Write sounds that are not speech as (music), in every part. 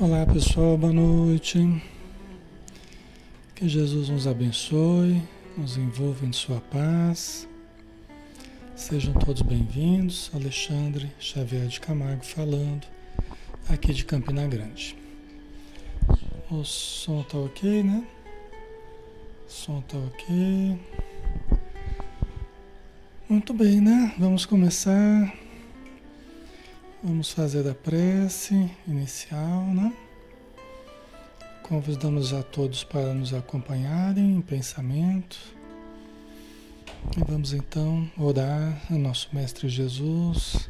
Olá pessoal, boa noite. Que Jesus nos abençoe, nos envolva em sua paz. Sejam todos bem-vindos. Alexandre Xavier de Camargo falando, aqui de Campina Grande. O som tá ok, né? O som tá ok. Muito bem, né? Vamos começar Vamos fazer a prece inicial, né? Convidamos a todos para nos acompanharem em pensamento. E vamos então orar ao nosso Mestre Jesus,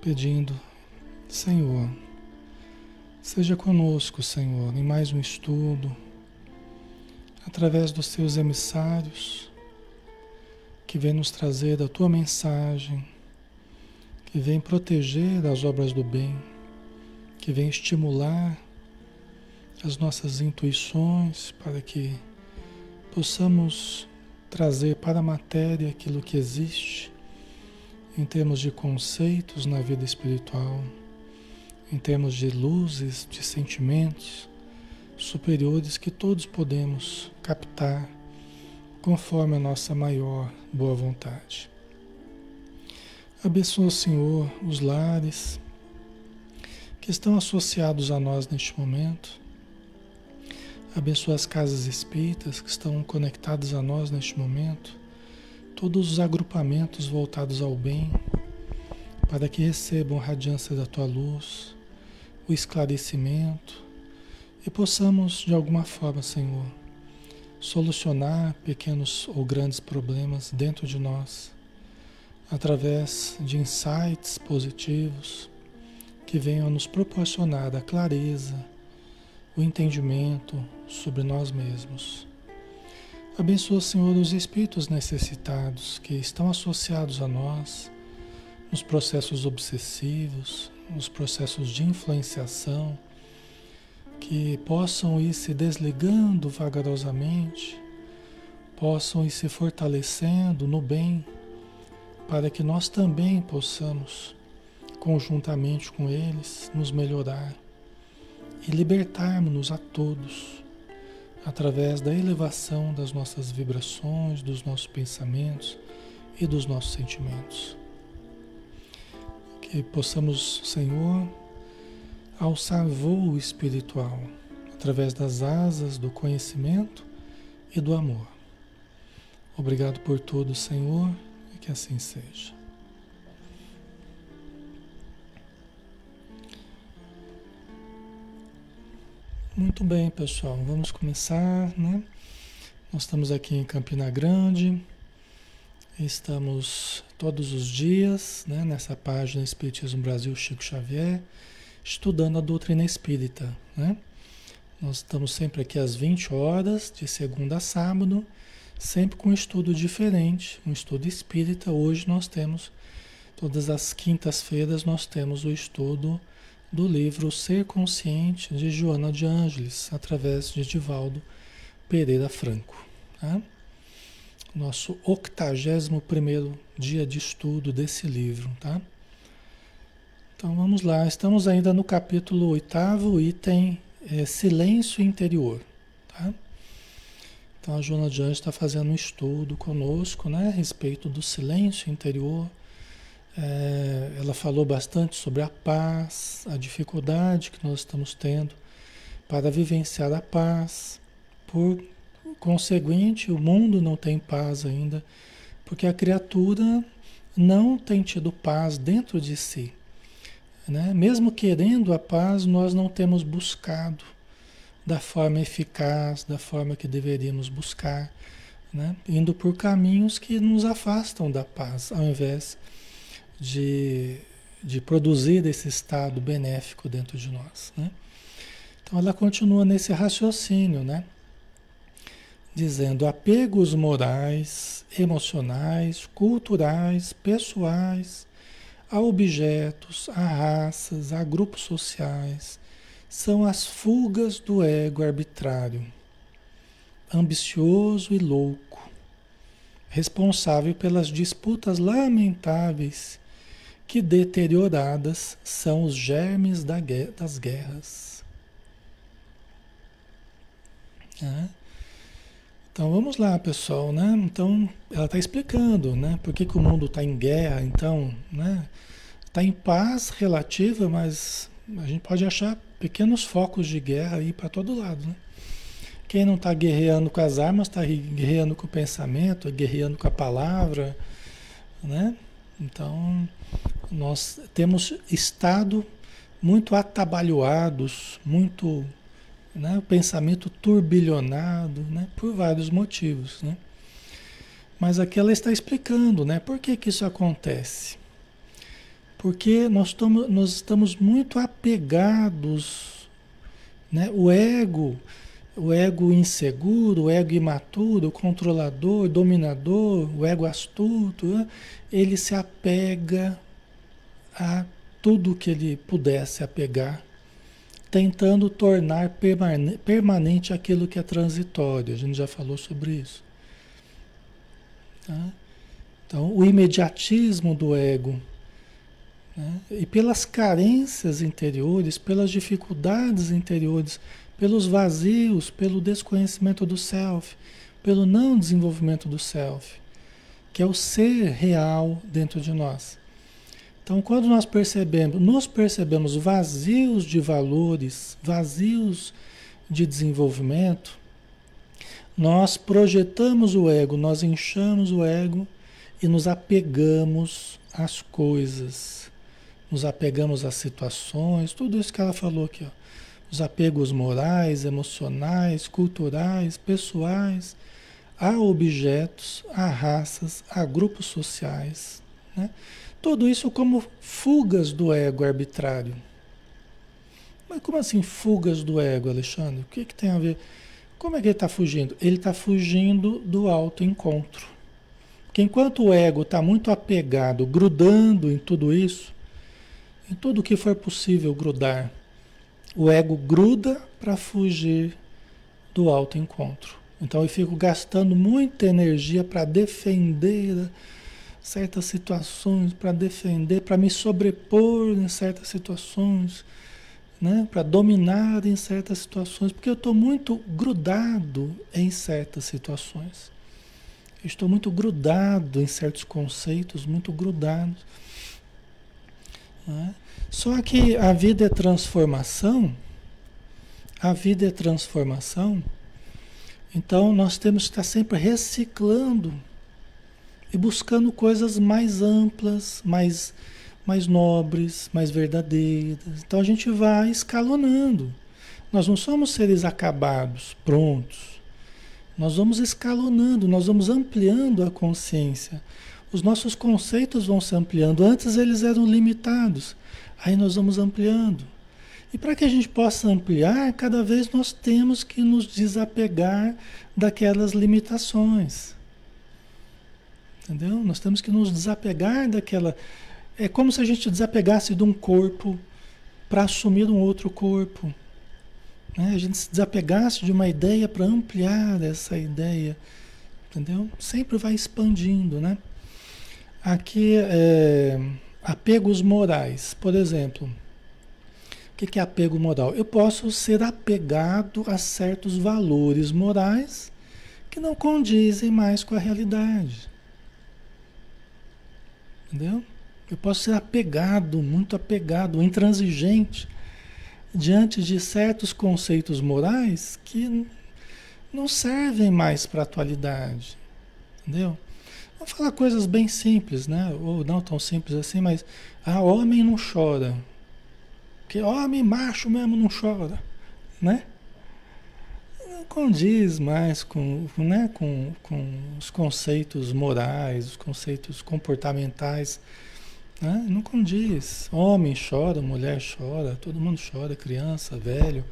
pedindo, Senhor, seja conosco, Senhor, em mais um estudo, através dos teus emissários, que vem nos trazer a tua mensagem que vem proteger das obras do bem, que vem estimular as nossas intuições para que possamos trazer para a matéria aquilo que existe em termos de conceitos na vida espiritual, em termos de luzes, de sentimentos superiores que todos podemos captar conforme a nossa maior boa vontade. Abençoa, Senhor, os lares que estão associados a nós neste momento. Abençoa as casas espíritas que estão conectadas a nós neste momento. Todos os agrupamentos voltados ao bem, para que recebam a radiância da tua luz, o esclarecimento e possamos, de alguma forma, Senhor, solucionar pequenos ou grandes problemas dentro de nós através de insights positivos que venham nos proporcionar a clareza, o entendimento sobre nós mesmos. Abençoa, Senhor, os espíritos necessitados que estão associados a nós nos processos obsessivos, nos processos de influenciação, que possam ir se desligando vagarosamente, possam ir se fortalecendo no bem para que nós também possamos, conjuntamente com eles, nos melhorar e libertarmos-nos a todos através da elevação das nossas vibrações, dos nossos pensamentos e dos nossos sentimentos. Que possamos, Senhor, alçar voo espiritual através das asas do conhecimento e do amor. Obrigado por tudo, Senhor que assim seja. Muito bem, pessoal. Vamos começar, né? Nós estamos aqui em Campina Grande. Estamos todos os dias, né, nessa página Espiritismo Brasil Chico Xavier, estudando a doutrina espírita, né? Nós estamos sempre aqui às 20 horas, de segunda a sábado, sempre com um estudo diferente, um estudo espírita. Hoje nós temos, todas as quintas-feiras, nós temos o estudo do livro Ser Consciente de Joana de Ângeles, através de Divaldo Pereira Franco. Tá? Nosso 81 dia de estudo desse livro. Tá? Então vamos lá, estamos ainda no capítulo 8, item é, Silêncio Interior. Então a Joana de Anjos está fazendo um estudo conosco né, a respeito do silêncio interior. É, ela falou bastante sobre a paz, a dificuldade que nós estamos tendo para vivenciar a paz. Por conseguinte, o mundo não tem paz ainda, porque a criatura não tem tido paz dentro de si. Né? Mesmo querendo a paz, nós não temos buscado da forma eficaz, da forma que deveríamos buscar, né? indo por caminhos que nos afastam da paz, ao invés de, de produzir esse estado benéfico dentro de nós. Né? Então ela continua nesse raciocínio, né? dizendo apegos morais, emocionais, culturais, pessoais, a objetos, a raças, a grupos sociais, são as fugas do ego arbitrário, ambicioso e louco, responsável pelas disputas lamentáveis que deterioradas são os germes das guerras. É. Então vamos lá, pessoal, né? Então ela está explicando, né? Por que, que o mundo está em guerra, então, né? Está em paz relativa, mas a gente pode achar pequenos focos de guerra aí para todo lado, né? Quem não está guerreando com as armas está guerreando com o pensamento, guerreando com a palavra, né? Então nós temos estado muito atabalhoados, muito né? o pensamento turbilhonado, né? por vários motivos. Né? Mas aqui ela está explicando né? por que, que isso acontece. Porque nós estamos, nós estamos muito apegados, né? o ego, o ego inseguro, o ego imaturo, o controlador, o dominador, o ego astuto, né? ele se apega a tudo que ele pudesse apegar tentando tornar permanente aquilo que é transitório. A gente já falou sobre isso. Tá? Então, o imediatismo do ego. Né? E pelas carências interiores, pelas dificuldades interiores, pelos vazios, pelo desconhecimento do self, pelo não desenvolvimento do self, que é o ser real dentro de nós. Então, quando nós percebemos, nos percebemos vazios de valores, vazios de desenvolvimento, nós projetamos o ego, nós inchamos o ego e nos apegamos às coisas, nos apegamos às situações, tudo isso que ela falou aqui, ó. os apegos morais, emocionais, culturais, pessoais, a objetos, a raças, a grupos sociais, né? Tudo isso como fugas do ego arbitrário. Mas como assim fugas do ego, Alexandre? O que, que tem a ver? Como é que ele está fugindo? Ele está fugindo do autoencontro. Porque enquanto o ego está muito apegado, grudando em tudo isso, em tudo que for possível grudar, o ego gruda para fugir do autoencontro. Então eu fico gastando muita energia para defender certas situações, para defender, para me sobrepor em certas situações, né? para dominar em certas situações, porque eu estou muito grudado em certas situações. Estou muito grudado em certos conceitos, muito grudado. Né? Só que a vida é transformação, a vida é transformação, então nós temos que estar sempre reciclando e buscando coisas mais amplas, mais, mais nobres, mais verdadeiras. Então a gente vai escalonando. Nós não somos seres acabados, prontos. Nós vamos escalonando, nós vamos ampliando a consciência. Os nossos conceitos vão se ampliando. Antes eles eram limitados. Aí nós vamos ampliando. E para que a gente possa ampliar, cada vez nós temos que nos desapegar daquelas limitações. Entendeu? Nós temos que nos desapegar daquela. É como se a gente desapegasse de um corpo para assumir um outro corpo. Né? A gente se desapegasse de uma ideia para ampliar essa ideia. Entendeu? Sempre vai expandindo, né? Aqui, é, apegos morais, por exemplo. O que é apego moral? Eu posso ser apegado a certos valores morais que não condizem mais com a realidade. Entendeu? Eu posso ser apegado, muito apegado, intransigente diante de certos conceitos morais que não servem mais para a atualidade. Entendeu? Vou falar coisas bem simples, né? Ou não tão simples assim, mas ah, homem não chora. Porque homem macho mesmo não chora, né? Não condiz mais com, né, com, com os conceitos morais, os conceitos comportamentais. Né? Não condiz. Homem chora, mulher chora, todo mundo chora, criança, velho,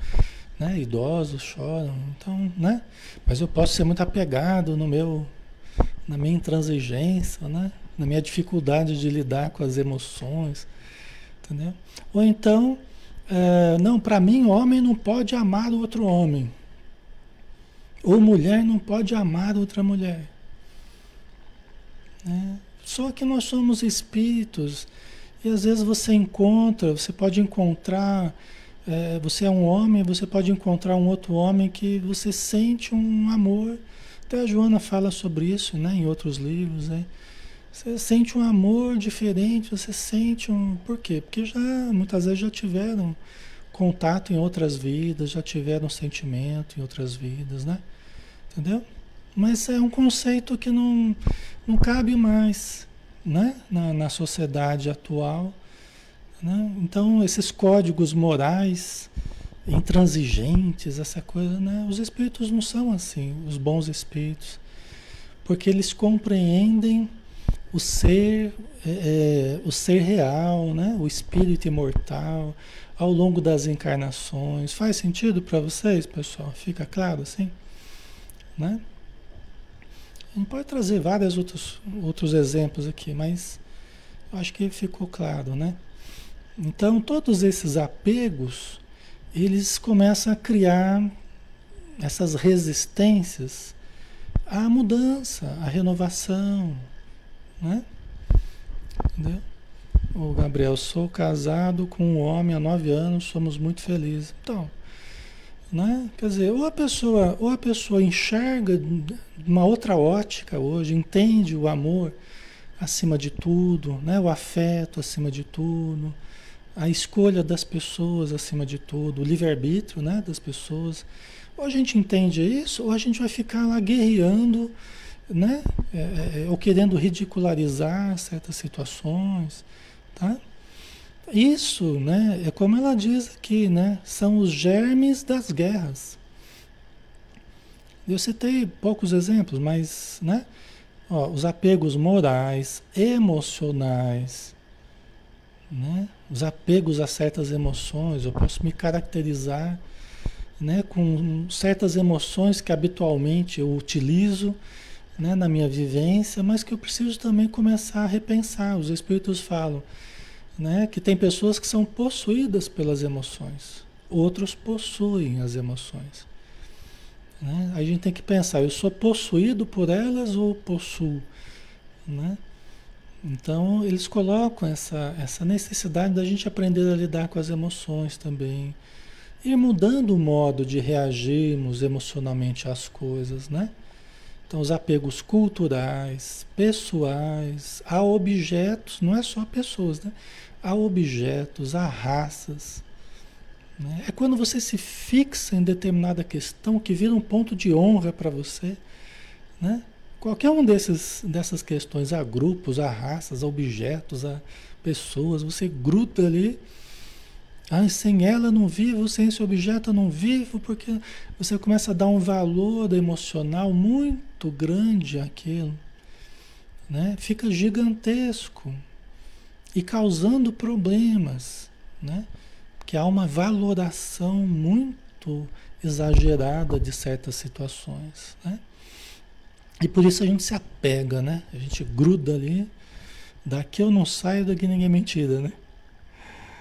né? idosos choram. Então, né? Mas eu posso ser muito apegado no meu, na minha intransigência, né? na minha dificuldade de lidar com as emoções. Entendeu? Ou então, é, não, para mim, homem não pode amar outro homem. Ou mulher não pode amar outra mulher. Né? Só que nós somos espíritos E às vezes você encontra, você pode encontrar, é, você é um homem, você pode encontrar um outro homem que você sente um amor. Até a Joana fala sobre isso né, em outros livros. Né? Você sente um amor diferente, você sente um. Por quê? Porque já muitas vezes já tiveram contato em outras vidas, já tiveram sentimento em outras vidas, né? Entendeu? Mas é um conceito que não, não cabe mais né? na, na sociedade atual. Né? Então, esses códigos morais intransigentes, essa coisa, né? os espíritos não são assim, os bons espíritos, porque eles compreendem o ser, é, é, o ser real, né? o espírito imortal, ao longo das encarnações. Faz sentido para vocês, pessoal? Fica claro assim? Né? A gente pode trazer vários outros, outros exemplos aqui, mas acho que ficou claro, né? Então, todos esses apegos, eles começam a criar essas resistências à mudança, à renovação, né? Entendeu? O Gabriel, sou casado com um homem há nove anos, somos muito felizes. Então, né? Quer dizer, ou a pessoa, ou a pessoa enxerga uma outra ótica hoje, entende o amor acima de tudo, né? o afeto acima de tudo, a escolha das pessoas acima de tudo, o livre-arbítrio né? das pessoas. Ou a gente entende isso, ou a gente vai ficar lá guerreando, né? É, é, é ou querendo ridicularizar certas situações. Tá? Isso, né, é como ela diz aqui, né, são os germes das guerras. Eu citei poucos exemplos, mas, né, ó, os apegos morais, emocionais, né, os apegos a certas emoções, eu posso me caracterizar, né, com certas emoções que habitualmente eu utilizo, né, na minha vivência, mas que eu preciso também começar a repensar. Os espíritos falam, né? Que tem pessoas que são possuídas pelas emoções, outros possuem as emoções. Né? A gente tem que pensar, eu sou possuído por elas ou possuo? Né? Então eles colocam essa, essa necessidade da gente aprender a lidar com as emoções também. Ir mudando o modo de reagirmos emocionalmente às coisas, né? Então, os apegos culturais, pessoais, a objetos, não é só pessoas, né? A objetos, a raças. Né? É quando você se fixa em determinada questão que vira um ponto de honra para você, né? Qualquer um desses, dessas questões, a grupos, a raças, a objetos, a pessoas, você gruda ali ah, sem ela não vivo, sem esse objeto não vivo, porque você começa a dar um valor emocional muito grande àquilo. Né? Fica gigantesco e causando problemas, né? Porque há uma valoração muito exagerada de certas situações, né? E por isso a gente se apega, né? A gente gruda ali, daqui eu não saio, daqui ninguém me tira, né?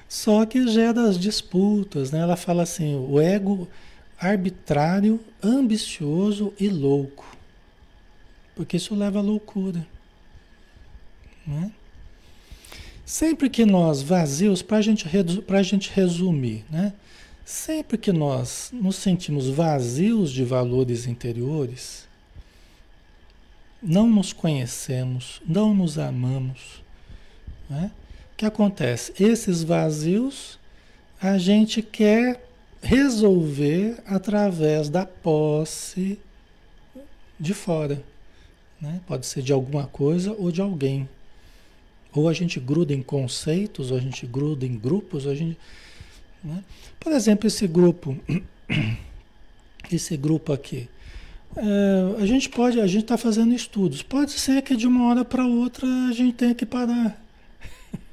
Só que gera as disputas, né? Ela fala assim, o ego arbitrário, ambicioso e louco. Porque isso leva à loucura. Né? Sempre que nós vazios, para gente, a gente resumir, né? Sempre que nós nos sentimos vazios de valores interiores, não nos conhecemos, não nos amamos, né? O que acontece? Esses vazios a gente quer resolver através da posse de fora. Né? Pode ser de alguma coisa ou de alguém. Ou a gente gruda em conceitos, ou a gente gruda em grupos, a gente. Né? Por exemplo, esse grupo, (clears throat) esse grupo aqui. É, a gente pode, a gente está fazendo estudos. Pode ser que de uma hora para outra a gente tenha que parar.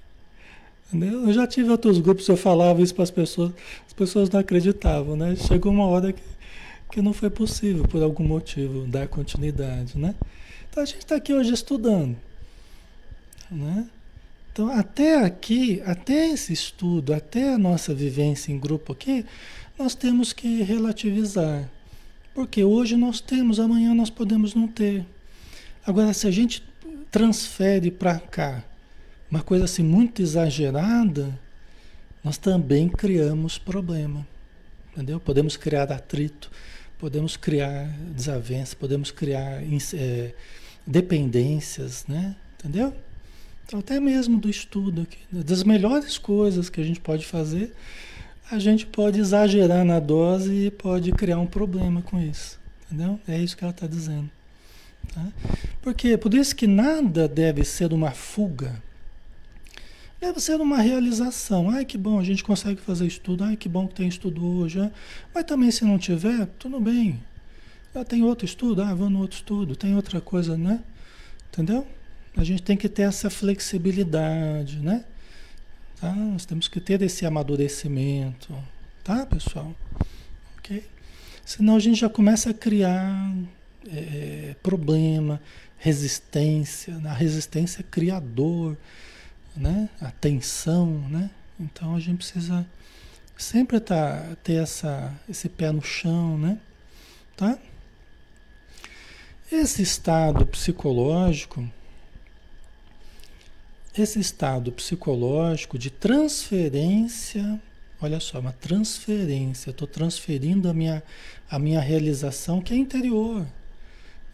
(laughs) Eu já tive outros grupos, eu falava isso para as pessoas, as pessoas não acreditavam, né? Chegou uma hora que, que não foi possível, por algum motivo, dar continuidade, né? Então a gente está aqui hoje estudando, né? Então até aqui, até esse estudo, até a nossa vivência em grupo aqui, nós temos que relativizar. Porque hoje nós temos, amanhã nós podemos não ter. Agora, se a gente transfere para cá, uma coisa assim muito exagerada, nós também criamos problema. Entendeu? Podemos criar atrito, podemos criar desavença, podemos criar é, dependências, né? Entendeu? Então, até mesmo do estudo aqui, das melhores coisas que a gente pode fazer, a gente pode exagerar na dose e pode criar um problema com isso. Entendeu? É isso que ela está dizendo. Tá? Porque por isso que nada deve ser uma fuga. Deve ser uma realização. Ai, que bom, a gente consegue fazer estudo. Ai, que bom que tem estudo hoje. Mas também se não tiver, tudo bem. Ah, tem outro estudo? Ah, vou no outro estudo. Tem outra coisa, né? Entendeu? A gente tem que ter essa flexibilidade, né? Tá? Nós temos que ter esse amadurecimento, tá, pessoal? Ok? Senão a gente já começa a criar é, problema, resistência, a resistência é criador, né? A tensão, né? Então a gente precisa sempre tá, ter essa, esse pé no chão, né? Tá? Esse estado psicológico esse estado psicológico de transferência, olha só, uma transferência, estou transferindo a minha, a minha realização que é interior.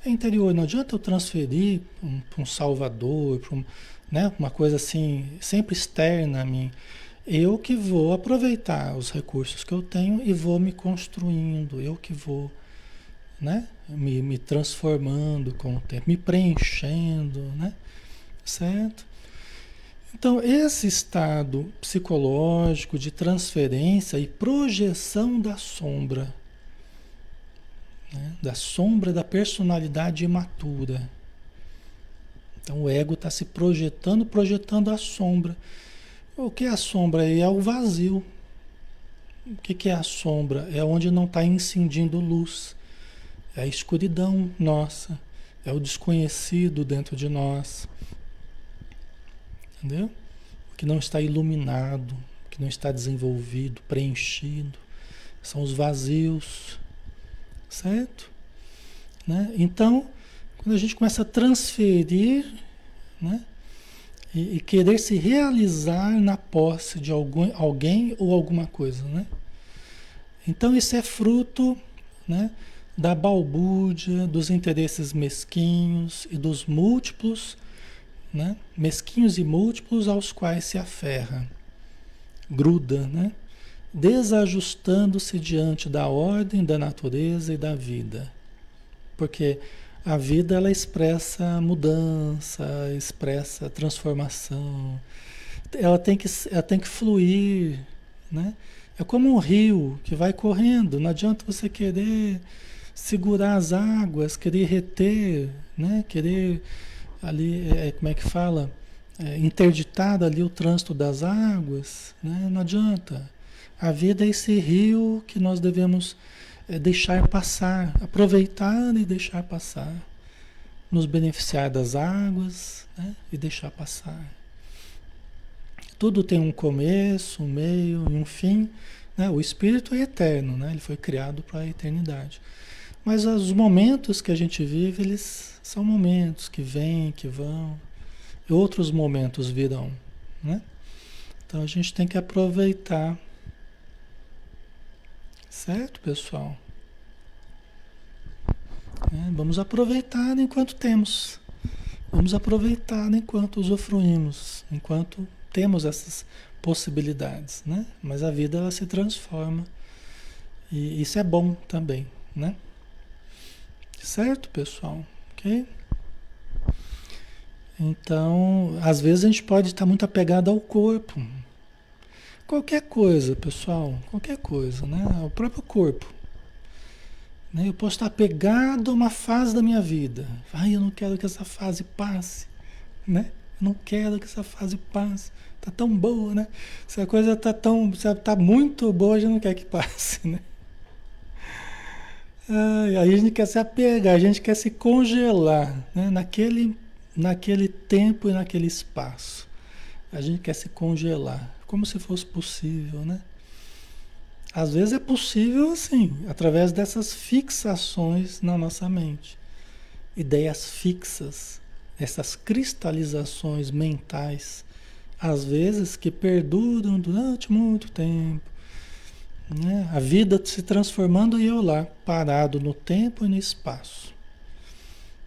É interior, não adianta eu transferir para um, um, salvador, para um, né, uma coisa assim, sempre externa a mim. Eu que vou aproveitar os recursos que eu tenho e vou me construindo, eu que vou né, me, me transformando com o tempo, me preenchendo, né? Certo? Então, esse estado psicológico de transferência e projeção da sombra, né? da sombra da personalidade imatura. Então, o ego está se projetando, projetando a sombra. O que é a sombra? É o vazio. O que é a sombra? É onde não está incidindo luz. É a escuridão nossa. É o desconhecido dentro de nós. Entendeu? Que não está iluminado, que não está desenvolvido, preenchido. São os vazios. Certo? Né? Então, quando a gente começa a transferir, né? E, e, querer se realizar na posse de algum, alguém ou alguma coisa, né? Então isso é fruto, né? Da balbúrdia, dos interesses mesquinhos e dos múltiplos né? mesquinhos e múltiplos aos quais se aferra, gruda, né? desajustando-se diante da ordem da natureza e da vida. Porque a vida ela expressa mudança, expressa transformação. Ela tem que, ela tem que fluir, né? É como um rio que vai correndo. Não adianta você querer segurar as águas, querer reter, né? Querer ali, é, é, como é que fala? É, interditado ali o trânsito das águas, né? não adianta. A vida é esse rio que nós devemos é, deixar passar, aproveitar e deixar passar. Nos beneficiar das águas né? e deixar passar. Tudo tem um começo, um meio e um fim. Né? O espírito é eterno, né? ele foi criado para a eternidade. Mas os momentos que a gente vive, eles são momentos que vêm, que vão, outros momentos virão, né? Então a gente tem que aproveitar. Certo, pessoal? É, vamos aproveitar enquanto temos. Vamos aproveitar enquanto usufruímos, enquanto temos essas possibilidades, né? Mas a vida ela se transforma e isso é bom também, né? Certo, pessoal? Ok? Então, às vezes a gente pode estar muito apegado ao corpo. Qualquer coisa, pessoal, qualquer coisa, né? O próprio corpo. Né? Eu posso estar apegado a uma fase da minha vida. Ai, eu não quero que essa fase passe, né? Eu não quero que essa fase passe. Tá tão boa, né? Se a coisa tá tão, tá muito boa, a gente não quer que passe, né? Aí a gente quer se apegar, a gente quer se congelar né? naquele, naquele tempo e naquele espaço. A gente quer se congelar, como se fosse possível, né? Às vezes é possível assim, através dessas fixações na nossa mente. Ideias fixas, essas cristalizações mentais às vezes que perduram durante muito tempo. Né? A vida se transformando e eu lá, parado no tempo e no espaço.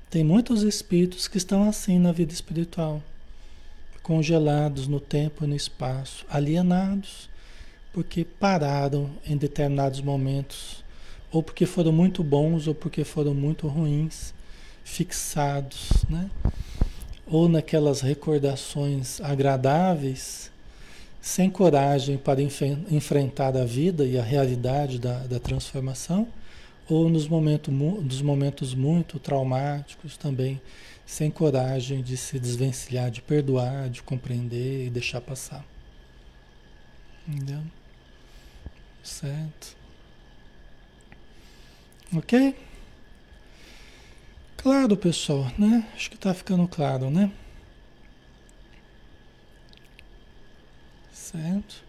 Tem muitos espíritos que estão assim na vida espiritual, congelados no tempo e no espaço, alienados, porque pararam em determinados momentos, ou porque foram muito bons ou porque foram muito ruins, fixados, né? ou naquelas recordações agradáveis, sem coragem para enfrentar a vida e a realidade da, da transformação, ou nos, momento, nos momentos muito traumáticos também, sem coragem de se desvencilhar, de perdoar, de compreender e deixar passar. Entendeu? Certo. Ok? Claro, pessoal, né? Acho que está ficando claro, né? Certo?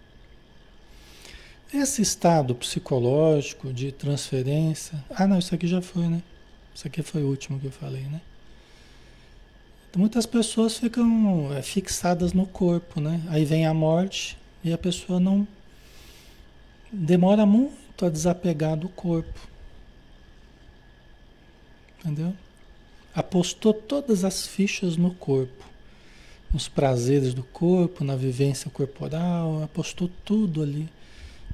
Esse estado psicológico de transferência. Ah, não, isso aqui já foi, né? Isso aqui foi o último que eu falei, né? Muitas pessoas ficam é, fixadas no corpo, né? Aí vem a morte e a pessoa não demora muito a desapegar do corpo. Entendeu? apostou todas as fichas no corpo, nos prazeres do corpo, na vivência corporal, apostou tudo ali,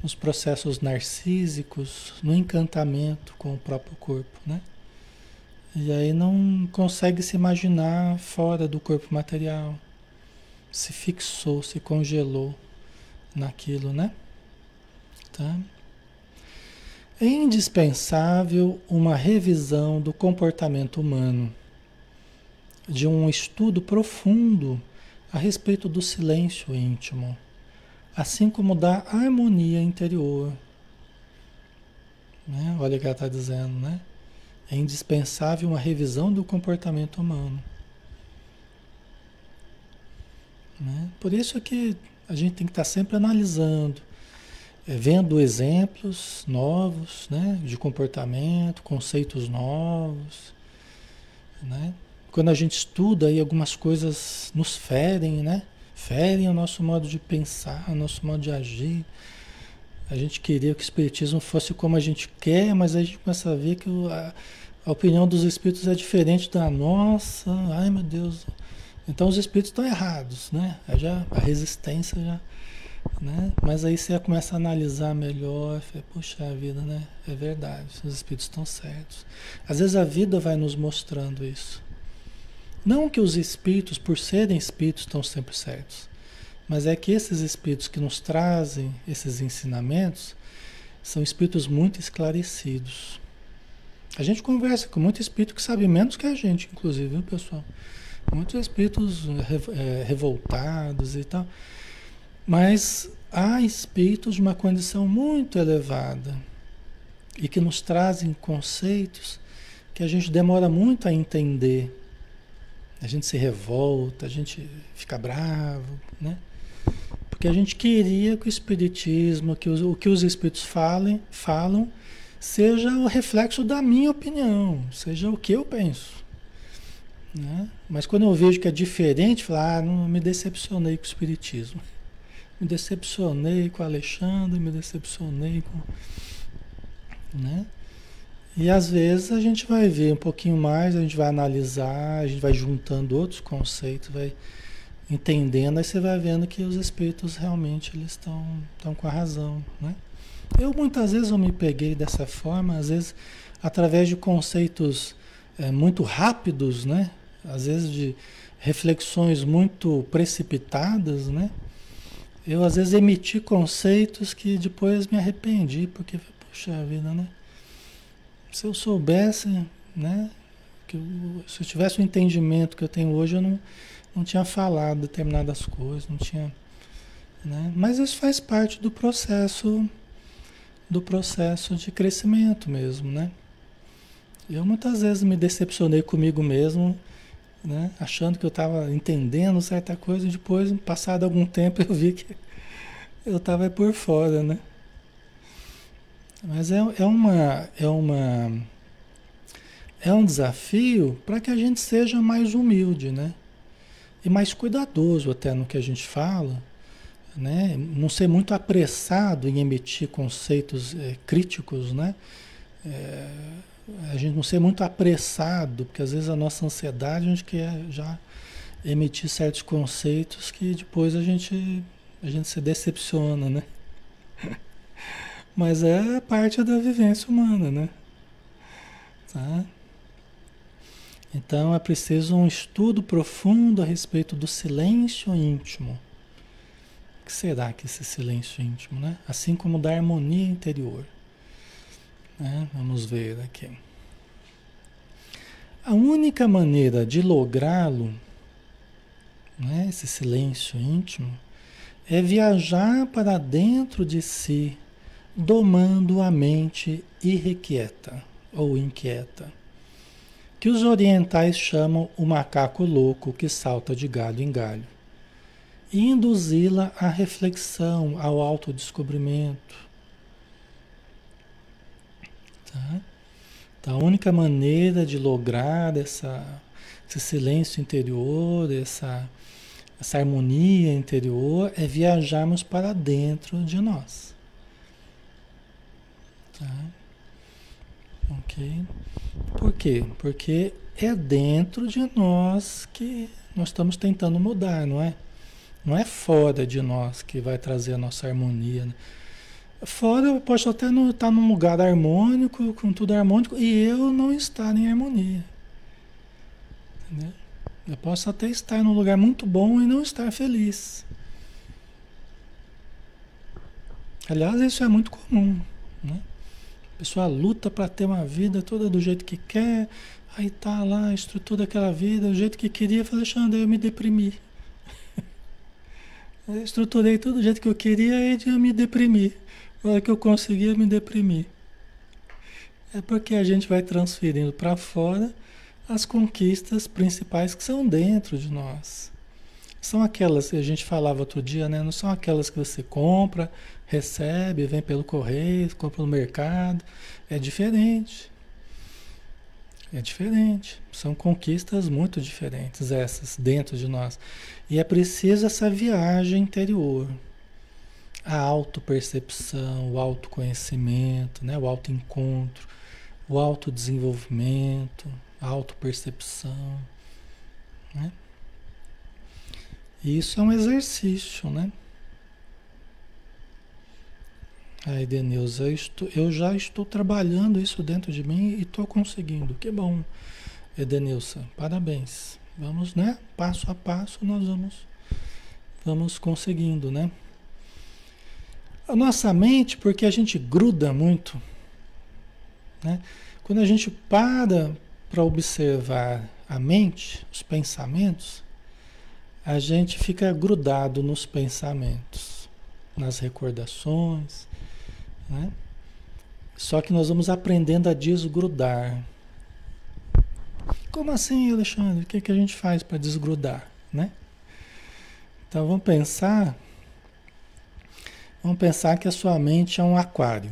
nos processos narcísicos, no encantamento com o próprio corpo, né? E aí não consegue se imaginar fora do corpo material. Se fixou, se congelou naquilo, né? Tá? É indispensável uma revisão do comportamento humano, de um estudo profundo a respeito do silêncio íntimo, assim como da harmonia interior. Né? Olha o que ela está dizendo, né? É indispensável uma revisão do comportamento humano. Né? Por isso que a gente tem que estar sempre analisando, é, vendo exemplos novos né, de comportamento, conceitos novos. Né? Quando a gente estuda aí algumas coisas nos ferem, né? Ferem o nosso modo de pensar, o nosso modo de agir. A gente queria que o Espiritismo fosse como a gente quer, mas a gente começa a ver que a, a opinião dos Espíritos é diferente da nossa. Ai meu Deus. Então os Espíritos estão errados, né? Aí já, a resistência já né? Mas aí você começa a analisar melhor, fala, puxa vida, né? É verdade, os espíritos estão certos. Às vezes a vida vai nos mostrando isso. Não que os espíritos, por serem espíritos, estão sempre certos, mas é que esses espíritos que nos trazem esses ensinamentos são espíritos muito esclarecidos. A gente conversa com muito espírito que sabe menos que a gente, inclusive, viu, pessoal? Muitos espíritos é, revoltados e tal. Mas há espíritos de uma condição muito elevada e que nos trazem conceitos que a gente demora muito a entender. A gente se revolta, a gente fica bravo, né? Porque a gente queria que o espiritismo, que os, o que os espíritos falem, falam, seja o reflexo da minha opinião, seja o que eu penso. Né? Mas quando eu vejo que é diferente, falar, ah, não me decepcionei com o espiritismo. (laughs) Me decepcionei com o Alexandre, me decepcionei com. Né? E às vezes a gente vai ver um pouquinho mais, a gente vai analisar, a gente vai juntando outros conceitos, vai entendendo, aí você vai vendo que os espíritos realmente eles estão, estão com a razão. Né? Eu muitas vezes eu me peguei dessa forma, às vezes através de conceitos é, muito rápidos, né? às vezes de reflexões muito precipitadas, né? Eu às vezes emiti conceitos que depois me arrependi, porque, puxa vida, né? Se eu soubesse, né? Que eu, se eu tivesse o entendimento que eu tenho hoje, eu não, não tinha falado determinadas coisas, não tinha. Né? Mas isso faz parte do processo do processo de crescimento mesmo, né? Eu muitas vezes me decepcionei comigo mesmo, né? Achando que eu estava entendendo certa coisa, e depois, passado algum tempo, (laughs) eu vi que eu estava por fora, né? Mas é, é, uma, é, uma, é um desafio para que a gente seja mais humilde, né? e mais cuidadoso até no que a gente fala, né? Não ser muito apressado em emitir conceitos é, críticos, né? É, a gente não ser muito apressado, porque às vezes a nossa ansiedade a gente quer já emitir certos conceitos que depois a gente a gente se decepciona, né? (laughs) Mas é parte da vivência humana, né? Tá? Então é preciso um estudo profundo a respeito do silêncio íntimo. O que será que esse silêncio íntimo, né? Assim como da harmonia interior. Né? Vamos ver aqui. A única maneira de lográ-lo, né, esse silêncio íntimo, é viajar para dentro de si, domando a mente irrequieta ou inquieta, que os orientais chamam o macaco louco que salta de galho em galho, e induzi-la à reflexão, ao autodescobrimento. Tá? Então, a única maneira de lograr essa, esse silêncio interior, essa, essa harmonia interior, é viajarmos para dentro de nós. Tá? Ok? Por quê? Porque é dentro de nós que nós estamos tentando mudar, não é? Não é fora de nós que vai trazer a nossa harmonia. Né? Fora eu posso até estar num lugar harmônico, com tudo harmônico, e eu não estar em harmonia. Entendeu? Eu posso até estar num lugar muito bom e não estar feliz. Aliás, isso é muito comum. A pessoa luta para ter uma vida toda do jeito que quer, aí tá lá, estrutura aquela vida do jeito que queria, fala, Alexandre, eu me deprimi. (laughs) eu estruturei tudo do jeito que eu queria e eu me deprimi. A hora que eu conseguia me deprimir. É porque a gente vai transferindo para fora as conquistas principais que são dentro de nós. São aquelas que a gente falava outro dia, né? Não são aquelas que você compra, recebe, vem pelo correio, compra no mercado. É diferente. É diferente. São conquistas muito diferentes essas dentro de nós. E é preciso essa viagem interior. A autopercepção, o autoconhecimento, né? o autoencontro, o autodesenvolvimento, a autopercepção. Né? Isso é um exercício, né? Aí, Denilza, eu, estou, eu já estou trabalhando isso dentro de mim e estou conseguindo. Que bom, Edenilson. Parabéns. Vamos, né? Passo a passo nós vamos, vamos conseguindo, né? A nossa mente, porque a gente gruda muito, né? Quando a gente para para observar a mente, os pensamentos, a gente fica grudado nos pensamentos, nas recordações, né? Só que nós vamos aprendendo a desgrudar. Como assim, Alexandre? O que, é que a gente faz para desgrudar? Né? Então vamos pensar. Vamos pensar que a sua mente é um aquário.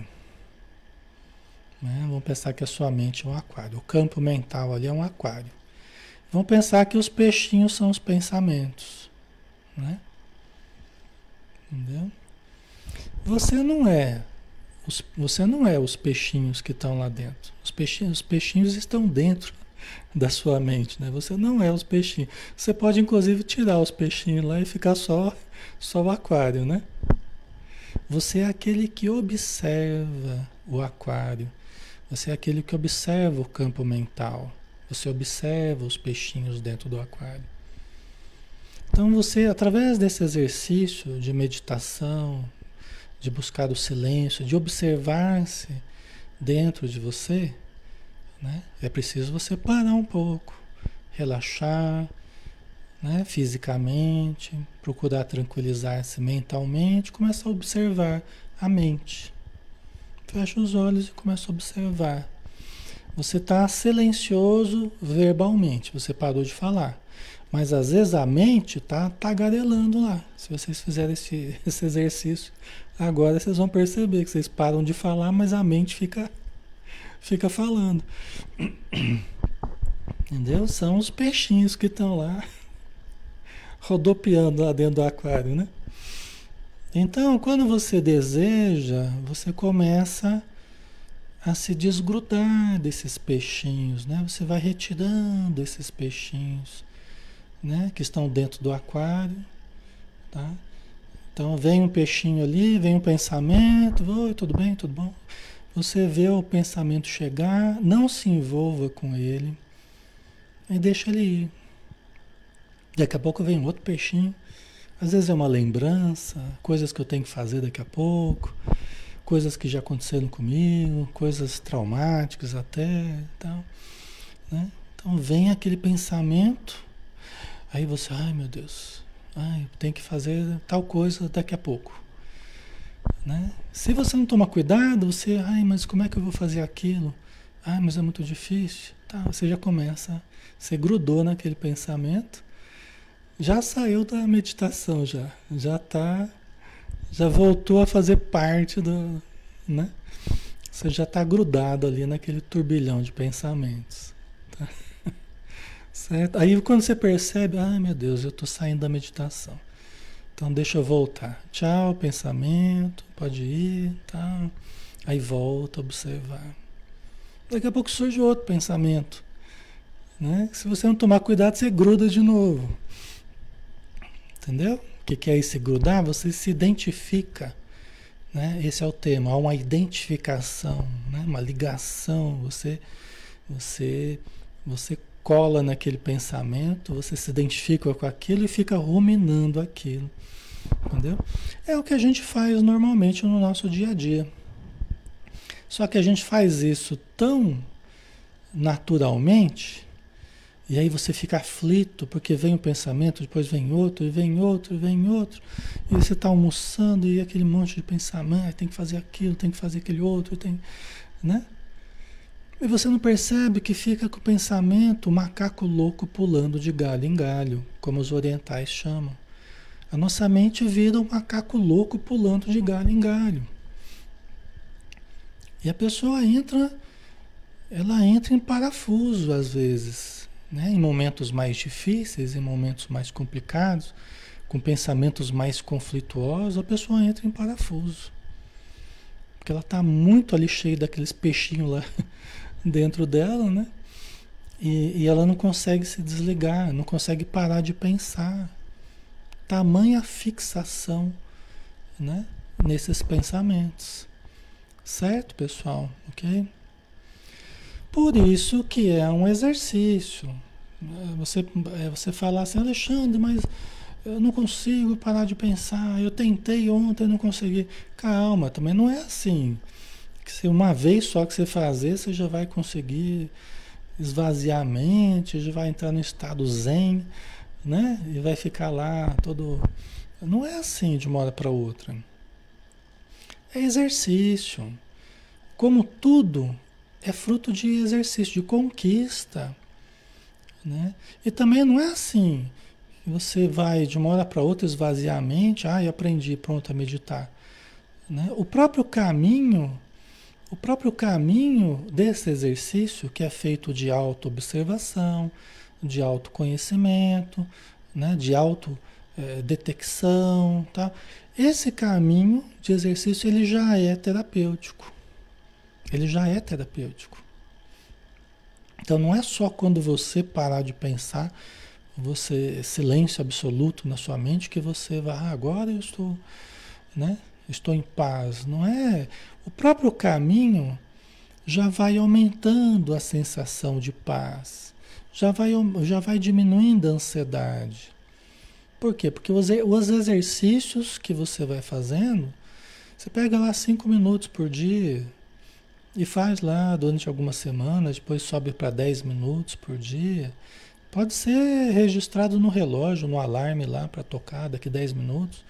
Né? Vamos pensar que a sua mente é um aquário. O campo mental ali é um aquário. Vamos pensar que os peixinhos são os pensamentos. Né? Entendeu? Você não é os, você não é os peixinhos que estão lá dentro. Os peixinhos, os peixinhos estão dentro (laughs) da sua mente, né? Você não é os peixinhos. Você pode inclusive tirar os peixinhos lá e ficar só só o aquário, né? Você é aquele que observa o aquário. Você é aquele que observa o campo mental. Você observa os peixinhos dentro do aquário. Então você, através desse exercício de meditação, de buscar o silêncio, de observar-se dentro de você, né? é preciso você parar um pouco, relaxar né? fisicamente, procurar tranquilizar-se mentalmente, começa a observar a mente. Fecha os olhos e começa a observar. Você está silencioso verbalmente, você parou de falar. Mas às vezes a mente está tagarelando lá. Se vocês fizerem esse, (laughs) esse exercício, Agora vocês vão perceber que vocês param de falar, mas a mente fica, fica falando. (clears throat) Entendeu? São os peixinhos que estão lá (laughs) rodopiando lá dentro do aquário, né? Então, quando você deseja, você começa a se desgrudar desses peixinhos, né? Você vai retirando esses peixinhos, né? Que estão dentro do aquário, tá? Então, vem um peixinho ali, vem um pensamento, oi, tudo bem, tudo bom? Você vê o pensamento chegar, não se envolva com ele e deixa ele ir. Daqui a pouco vem outro peixinho. Às vezes é uma lembrança, coisas que eu tenho que fazer daqui a pouco, coisas que já aconteceram comigo, coisas traumáticas até, então, né? Então vem aquele pensamento, aí você, ai meu Deus, ai, tem que fazer tal coisa daqui a pouco. Né? Se você não tomar cuidado, você, ai, mas como é que eu vou fazer aquilo? Ah, mas é muito difícil. Tá, você já começa, você grudou naquele pensamento, já saiu da meditação já, já tá, já voltou a fazer parte do, né? Você já está grudado ali naquele turbilhão de pensamentos. Tá? (laughs) Certo? Aí quando você percebe, ai meu Deus, eu estou saindo da meditação. Então deixa eu voltar. Tchau, pensamento, pode ir, tá? Aí volta a observar. Daqui a pouco surge outro pensamento. Né? Se você não tomar cuidado, você gruda de novo. Entendeu? O que, que é esse grudar? Você se identifica. Né? Esse é o tema. Há uma identificação, né? uma ligação. Você, você, você cola naquele pensamento, você se identifica com aquilo e fica ruminando aquilo. Entendeu? É o que a gente faz normalmente no nosso dia a dia. Só que a gente faz isso tão naturalmente, e aí você fica aflito, porque vem um pensamento, depois vem outro, e vem outro, e vem outro, e você está almoçando e aquele monte de pensamento, tem que fazer aquilo, tem que fazer aquele outro, tem, né? E você não percebe que fica com o pensamento macaco louco pulando de galho em galho, como os orientais chamam. A nossa mente vira um macaco louco pulando de galho em galho. E a pessoa entra, ela entra em parafuso às vezes, né? em momentos mais difíceis, em momentos mais complicados, com pensamentos mais conflituosos, a pessoa entra em parafuso. Porque ela está muito ali cheia daqueles peixinhos lá (laughs) dentro dela, né? E, e ela não consegue se desligar, não consegue parar de pensar tamanha fixação né, nesses pensamentos. Certo, pessoal? Ok? Por isso que é um exercício. Você, é, você falar assim, Alexandre, mas eu não consigo parar de pensar. Eu tentei ontem, não consegui. Calma, também não é assim. Se uma vez só que você fazer, você já vai conseguir esvaziar a mente, já vai entrar no estado zen né? E vai ficar lá todo. Não é assim de uma hora para outra. É exercício. Como tudo é fruto de exercício, de conquista. Né? E também não é assim. Você vai de uma hora para outra esvaziar a mente, ah, eu aprendi, pronto, a meditar. Né? O próprio caminho, o próprio caminho desse exercício, que é feito de auto-observação, de autoconhecimento, né, de autodetecção, tá? Esse caminho de exercício ele já é terapêutico. Ele já é terapêutico. Então não é só quando você parar de pensar, você silêncio absoluto na sua mente que você vai, ah, agora eu estou, né? Estou em paz. Não é o próprio caminho já vai aumentando a sensação de paz já vai, já vai diminuindo a ansiedade. Por quê? Porque os, os exercícios que você vai fazendo, você pega lá cinco minutos por dia e faz lá durante algumas semanas, depois sobe para 10 minutos por dia. Pode ser registrado no relógio, no alarme lá para tocar daqui 10 minutos,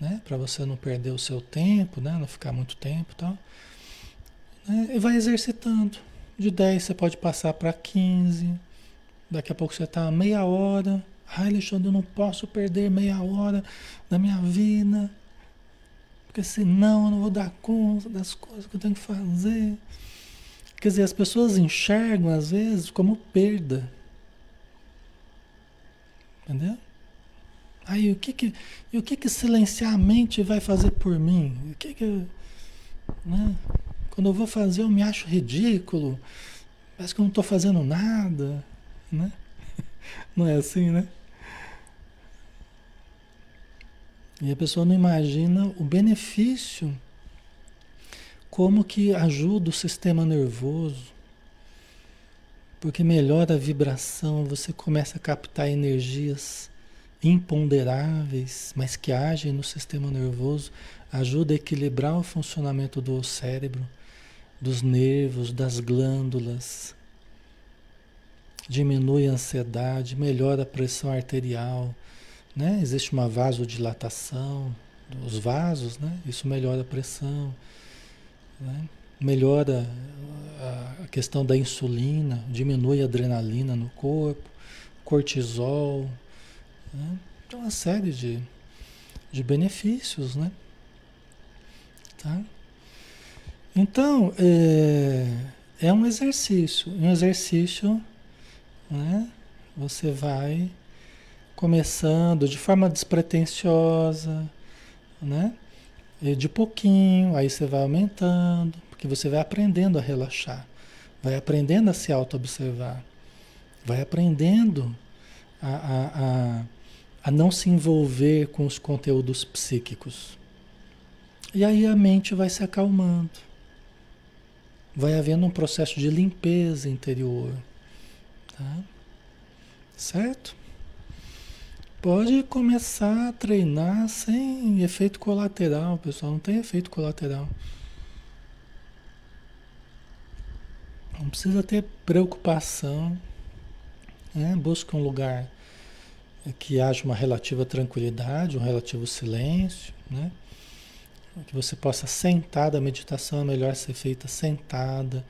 né? Para você não perder o seu tempo, né? Não ficar muito tempo e tal. Né? E vai exercitando. De 10 você pode passar para 15, Daqui a pouco você está meia hora. Ai, Alexandre, eu não posso perder meia hora da minha vida. Porque senão eu não vou dar conta das coisas que eu tenho que fazer. Quer dizer, as pessoas enxergam às vezes como perda. Entendeu? Aí o que que, o que que silenciar a mente vai fazer por mim? O que que, né? Quando eu vou fazer eu me acho ridículo, parece que eu não estou fazendo nada, né? (laughs) Não é assim, né? E a pessoa não imagina o benefício, como que ajuda o sistema nervoso, porque melhora a vibração, você começa a captar energias imponderáveis, mas que agem no sistema nervoso, ajuda a equilibrar o funcionamento do cérebro, dos nervos, das glândulas, diminui a ansiedade, melhora a pressão arterial, né? Existe uma vasodilatação dos vasos, né? Isso melhora a pressão, né? melhora a questão da insulina, diminui a adrenalina no corpo, cortisol, né? Então, uma série de, de benefícios, né? Tá? Então, é, é um exercício. Um exercício, né? Você vai começando de forma despretensiosa, né? E de pouquinho, aí você vai aumentando, porque você vai aprendendo a relaxar, vai aprendendo a se auto-observar, vai aprendendo a, a, a, a não se envolver com os conteúdos psíquicos. E aí a mente vai se acalmando. Vai havendo um processo de limpeza interior. Tá? Certo? Pode começar a treinar sem efeito colateral, pessoal. Não tem efeito colateral. Não precisa ter preocupação. Né? Busca um lugar que haja uma relativa tranquilidade, um relativo silêncio, né? Que você possa sentar, a meditação é melhor ser feita sentada,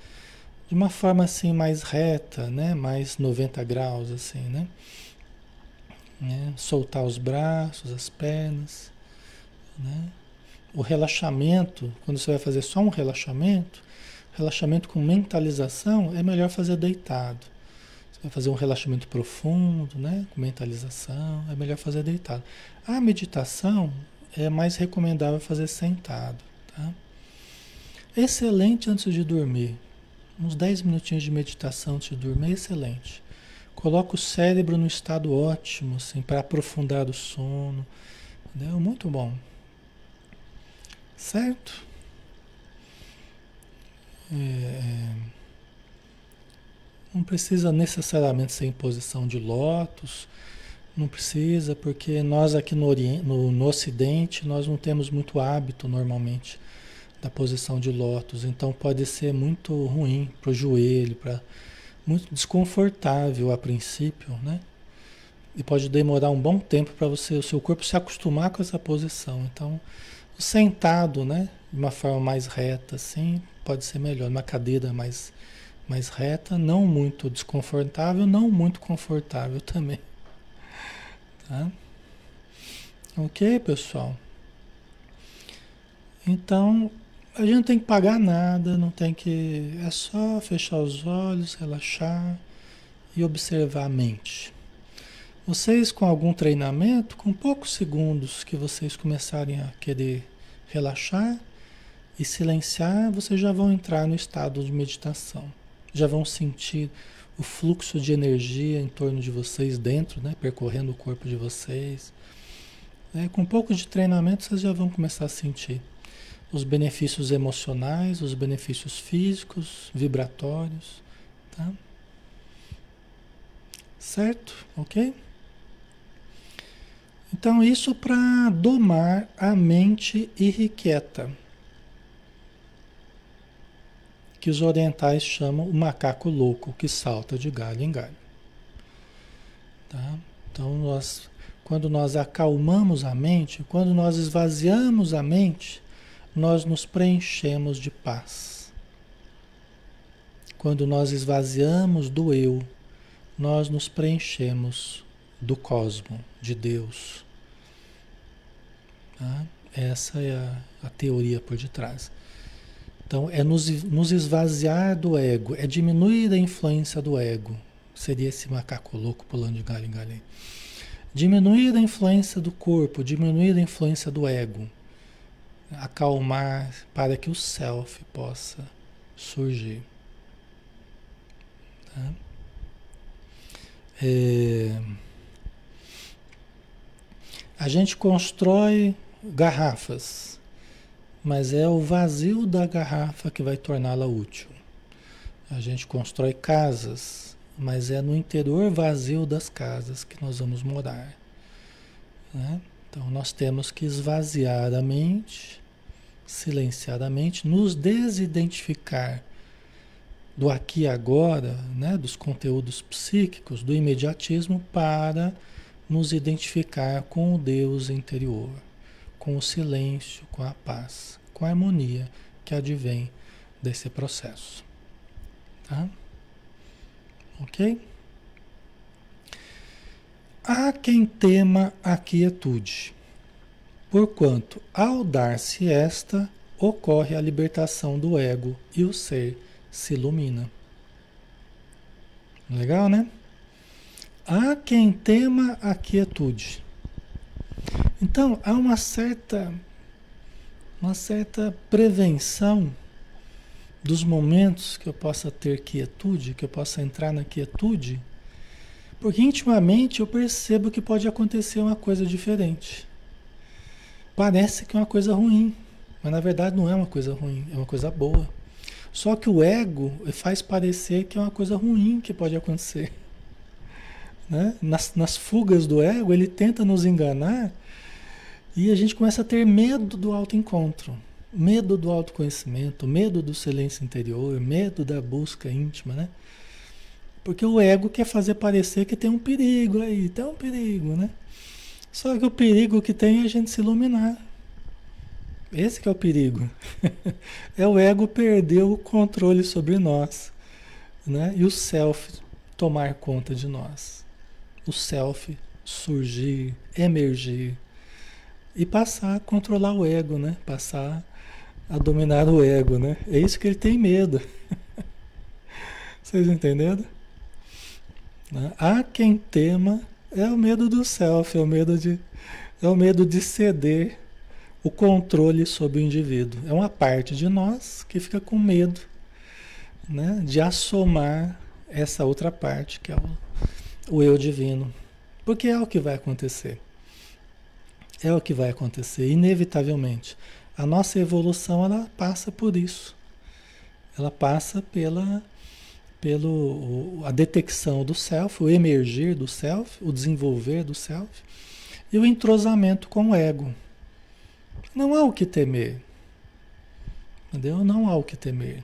de uma forma assim mais reta, né? Mais 90 graus assim, né? Né? soltar os braços, as pernas. Né? O relaxamento, quando você vai fazer só um relaxamento, relaxamento com mentalização, é melhor fazer deitado. Você vai fazer um relaxamento profundo, né? com mentalização, é melhor fazer deitado. A meditação é mais recomendável fazer sentado. Tá? Excelente antes de dormir. Uns 10 minutinhos de meditação antes de dormir, excelente. Coloca o cérebro no estado ótimo, assim, para aprofundar o sono. Entendeu? Muito bom. Certo? É, é, não precisa necessariamente ser em posição de lótus, não precisa, porque nós aqui no, Oriente, no, no Ocidente, nós não temos muito hábito normalmente da posição de lótus, então pode ser muito ruim para o joelho, para muito desconfortável a princípio, né? E pode demorar um bom tempo para você, o seu corpo se acostumar com essa posição. Então, sentado, né, de uma forma mais reta, assim, pode ser melhor. Uma cadeira mais, mais reta, não muito desconfortável, não muito confortável (laughs) também. Tá? Ok, pessoal? Então, a gente não tem que pagar nada, não tem que. É só fechar os olhos, relaxar e observar a mente. Vocês, com algum treinamento, com poucos segundos que vocês começarem a querer relaxar e silenciar, vocês já vão entrar no estado de meditação. Já vão sentir o fluxo de energia em torno de vocês, dentro, né, percorrendo o corpo de vocês. É, com um pouco de treinamento, vocês já vão começar a sentir os benefícios emocionais, os benefícios físicos, vibratórios, tá? Certo? Ok? Então, isso para domar a mente irrequieta, que os orientais chamam o macaco louco que salta de galho em galho. Tá? Então, nós, quando nós acalmamos a mente, quando nós esvaziamos a mente, nós nos preenchemos de paz. Quando nós esvaziamos do eu, nós nos preenchemos do cosmo, de Deus. Tá? Essa é a, a, teoria por detrás. Então, é nos, nos esvaziar do ego, é diminuir a influência do ego. Seria esse macaco louco pulando de galho em galho. Diminuir a influência do corpo, diminuir a influência do ego. Acalmar para que o self possa surgir. Tá? É... A gente constrói garrafas, mas é o vazio da garrafa que vai torná-la útil. A gente constrói casas, mas é no interior vazio das casas que nós vamos morar. Né? Então nós temos que esvaziar a mente, silenciadamente, nos desidentificar do aqui e agora, né, dos conteúdos psíquicos, do imediatismo, para nos identificar com o Deus interior, com o silêncio, com a paz, com a harmonia que advém desse processo. Tá? Ok? Há quem tema a quietude, porquanto, ao dar-se esta, ocorre a libertação do ego e o ser se ilumina. Legal, né? Há quem tema a quietude. Então, há uma certa uma certa prevenção dos momentos que eu possa ter quietude, que eu possa entrar na quietude, porque intimamente eu percebo que pode acontecer uma coisa diferente. Parece que é uma coisa ruim, mas na verdade não é uma coisa ruim, é uma coisa boa. Só que o ego faz parecer que é uma coisa ruim que pode acontecer. Né? Nas, nas fugas do ego, ele tenta nos enganar e a gente começa a ter medo do autoencontro. Medo do autoconhecimento, medo do silêncio interior, medo da busca íntima, né? Porque o ego quer fazer parecer que tem um perigo aí, tem um perigo, né? Só que o perigo que tem é a gente se iluminar. Esse que é o perigo. (laughs) é o ego perder o controle sobre nós, né? E o self tomar conta de nós. O self surgir, emergir e passar a controlar o ego, né? Passar a dominar o ego, né? É isso que ele tem medo. (laughs) Vocês entenderam? Há quem tema, é o medo do self, é o medo de, é o medo de ceder o controle sobre o indivíduo. É uma parte de nós que fica com medo né, de assomar essa outra parte, que é o, o eu divino. Porque é o que vai acontecer. É o que vai acontecer, inevitavelmente. A nossa evolução ela passa por isso. Ela passa pela pelo a detecção do self, o emergir do self, o desenvolver do self e o entrosamento com o ego. Não há o que temer. Entendeu? Não há o que temer.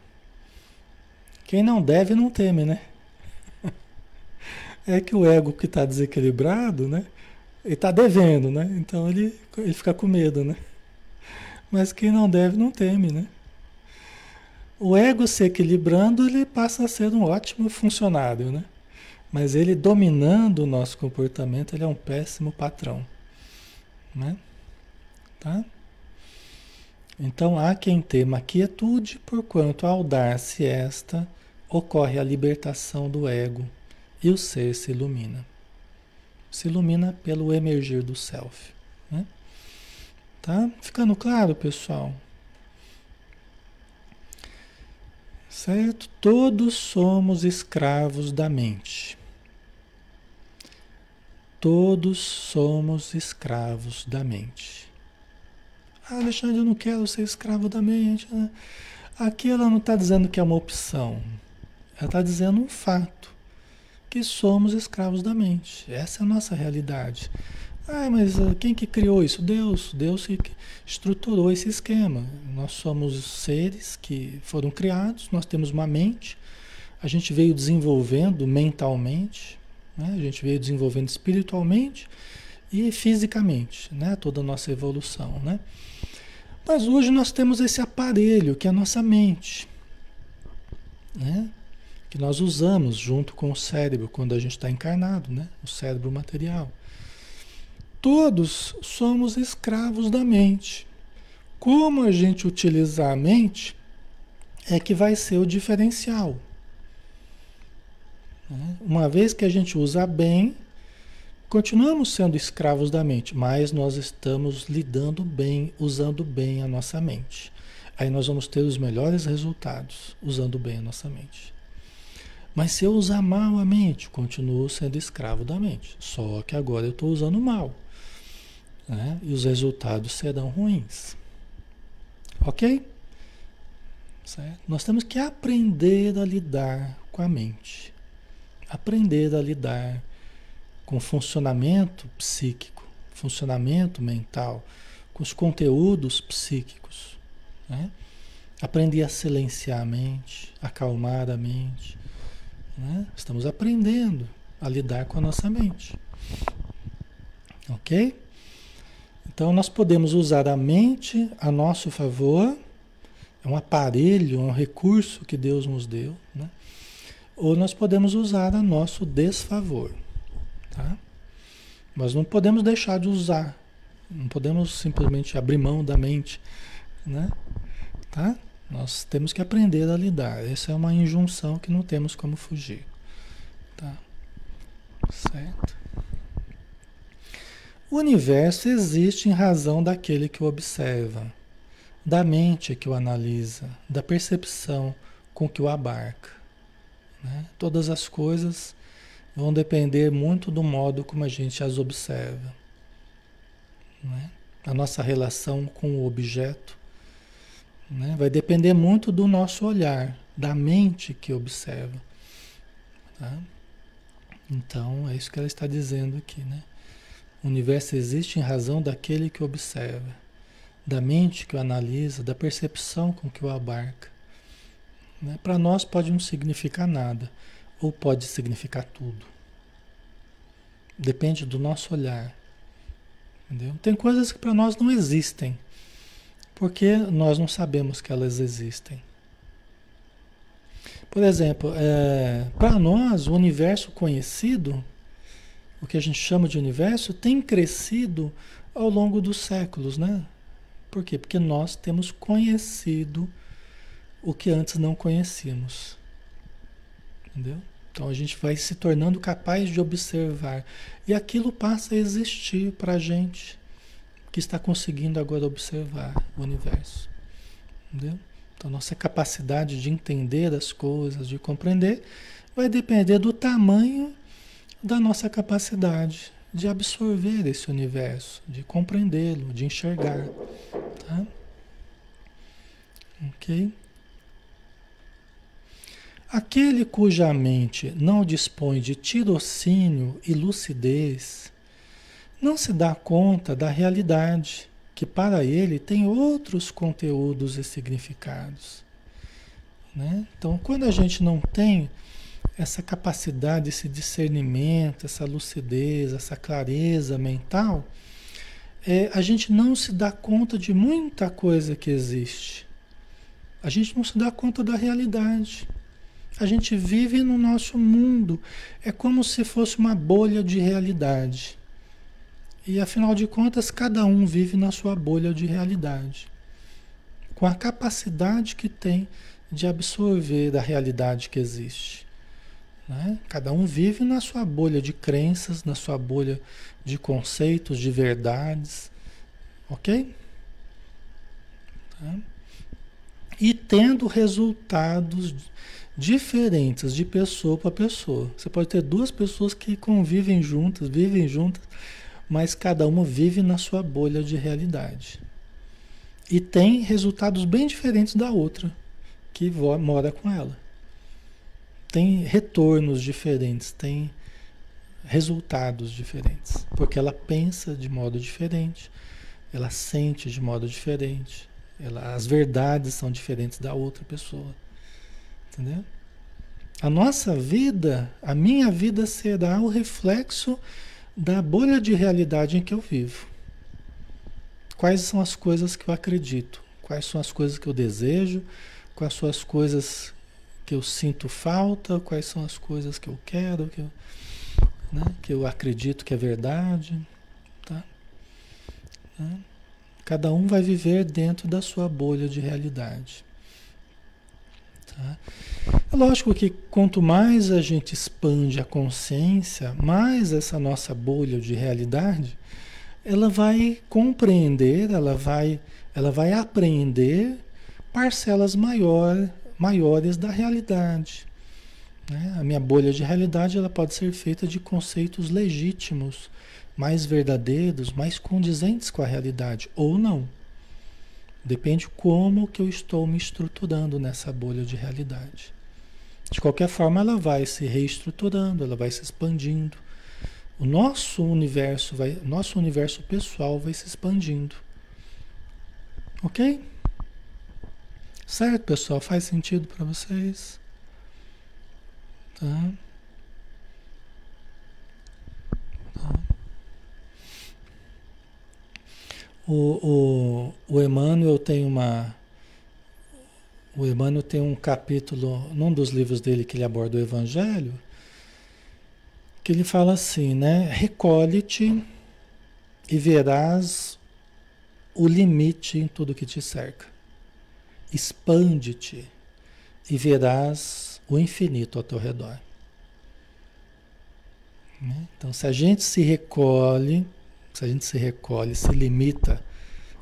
Quem não deve não teme, né? (laughs) É que o ego que está desequilibrado, né? Ele está devendo, né? Então ele, ele fica com medo, né? Mas quem não deve não teme, né? O ego se equilibrando, ele passa a ser um ótimo funcionário, né? Mas ele dominando o nosso comportamento, ele é um péssimo patrão, né? Tá? Então há quem tema quietude, porquanto ao dar-se esta, ocorre a libertação do ego e o ser se ilumina. Se ilumina pelo emergir do self. Né? Tá? Ficando claro, pessoal? Certo? Todos somos escravos da mente. Todos somos escravos da mente. Ah, Alexandre, eu não quero ser escravo da mente. Né? Aqui ela não está dizendo que é uma opção. Ela está dizendo um fato. Que somos escravos da mente. Essa é a nossa realidade. Ah, mas quem que criou isso? Deus. Deus que estruturou esse esquema. Nós somos seres que foram criados, nós temos uma mente, a gente veio desenvolvendo mentalmente, né? a gente veio desenvolvendo espiritualmente e fisicamente, né? toda a nossa evolução. Né? Mas hoje nós temos esse aparelho que é a nossa mente, né? que nós usamos junto com o cérebro quando a gente está encarnado, né? o cérebro material. Todos somos escravos da mente. Como a gente utilizar a mente é que vai ser o diferencial. Uma vez que a gente usa bem, Continuamos sendo escravos da mente, mas nós estamos lidando bem, usando bem a nossa mente. Aí nós vamos ter os melhores resultados usando bem a nossa mente. Mas se eu usar mal a mente, continuo sendo escravo da mente. Só que agora eu estou usando mal. Né? E os resultados serão ruins. Ok? Certo? Nós temos que aprender a lidar com a mente. Aprender a lidar com o funcionamento psíquico, funcionamento mental, com os conteúdos psíquicos. Né? Aprender a silenciar a mente, acalmar a mente. Né? Estamos aprendendo a lidar com a nossa mente. Ok? Então nós podemos usar a mente a nosso favor, é um aparelho, é um recurso que Deus nos deu, né? ou nós podemos usar a nosso desfavor. Tá? Mas não podemos deixar de usar, não podemos simplesmente abrir mão da mente. Né? Tá? Nós temos que aprender a lidar. Essa é uma injunção que não temos como fugir. Tá? Certo? O universo existe em razão daquele que o observa, da mente que o analisa, da percepção com que o abarca. Né? Todas as coisas vão depender muito do modo como a gente as observa. Né? A nossa relação com o objeto né? vai depender muito do nosso olhar, da mente que observa. Tá? Então, é isso que ela está dizendo aqui, né? O universo existe em razão daquele que observa, da mente que o analisa, da percepção com que o abarca. Né? Para nós pode não significar nada, ou pode significar tudo. Depende do nosso olhar. Entendeu? Tem coisas que para nós não existem, porque nós não sabemos que elas existem. Por exemplo, é, para nós, o universo conhecido o que a gente chama de universo, tem crescido ao longo dos séculos, né? Por quê? Porque nós temos conhecido o que antes não conhecíamos. Entendeu? Então a gente vai se tornando capaz de observar. E aquilo passa a existir para a gente que está conseguindo agora observar o universo. Entendeu? Então nossa capacidade de entender as coisas, de compreender, vai depender do tamanho da nossa capacidade de absorver esse universo, de compreendê-lo, de enxergar. Tá? Ok? Aquele cuja mente não dispõe de tirocínio e lucidez, não se dá conta da realidade, que para ele tem outros conteúdos e significados. Né? Então, quando a gente não tem essa capacidade, esse discernimento, essa lucidez, essa clareza mental, é, a gente não se dá conta de muita coisa que existe. A gente não se dá conta da realidade. A gente vive no nosso mundo. É como se fosse uma bolha de realidade. E afinal de contas, cada um vive na sua bolha de realidade. Com a capacidade que tem de absorver da realidade que existe. Né? Cada um vive na sua bolha de crenças, na sua bolha de conceitos, de verdades. Ok? Tá? E tendo resultados diferentes de pessoa para pessoa. Você pode ter duas pessoas que convivem juntas, vivem juntas, mas cada uma vive na sua bolha de realidade. E tem resultados bem diferentes da outra que mora com ela tem retornos diferentes, tem resultados diferentes, porque ela pensa de modo diferente, ela sente de modo diferente, ela, as verdades são diferentes da outra pessoa, entendeu? A nossa vida, a minha vida será o reflexo da bolha de realidade em que eu vivo. Quais são as coisas que eu acredito? Quais são as coisas que eu desejo? Quais são as coisas que eu sinto falta, quais são as coisas que eu quero, que eu, né, que eu acredito que é verdade. Tá? Né? Cada um vai viver dentro da sua bolha de realidade. Tá? É lógico que quanto mais a gente expande a consciência, mais essa nossa bolha de realidade, ela vai compreender, ela vai, ela vai aprender parcelas maior, maiores da realidade. Né? A minha bolha de realidade ela pode ser feita de conceitos legítimos, mais verdadeiros, mais condizentes com a realidade, ou não. Depende como que eu estou me estruturando nessa bolha de realidade. De qualquer forma, ela vai se reestruturando, ela vai se expandindo. O nosso universo vai, nosso universo pessoal vai se expandindo. OK? Certo, pessoal? Faz sentido para vocês? Tá? Tá. O, o, o Emmanuel tem uma. O Emmanuel tem um capítulo, num dos livros dele que ele aborda o Evangelho, que ele fala assim, né? Recolhe-te e verás o limite em tudo que te cerca. Expande-te e verás o infinito ao teu redor. Né? Então, se a gente se recolhe se a gente se recolhe, se limita,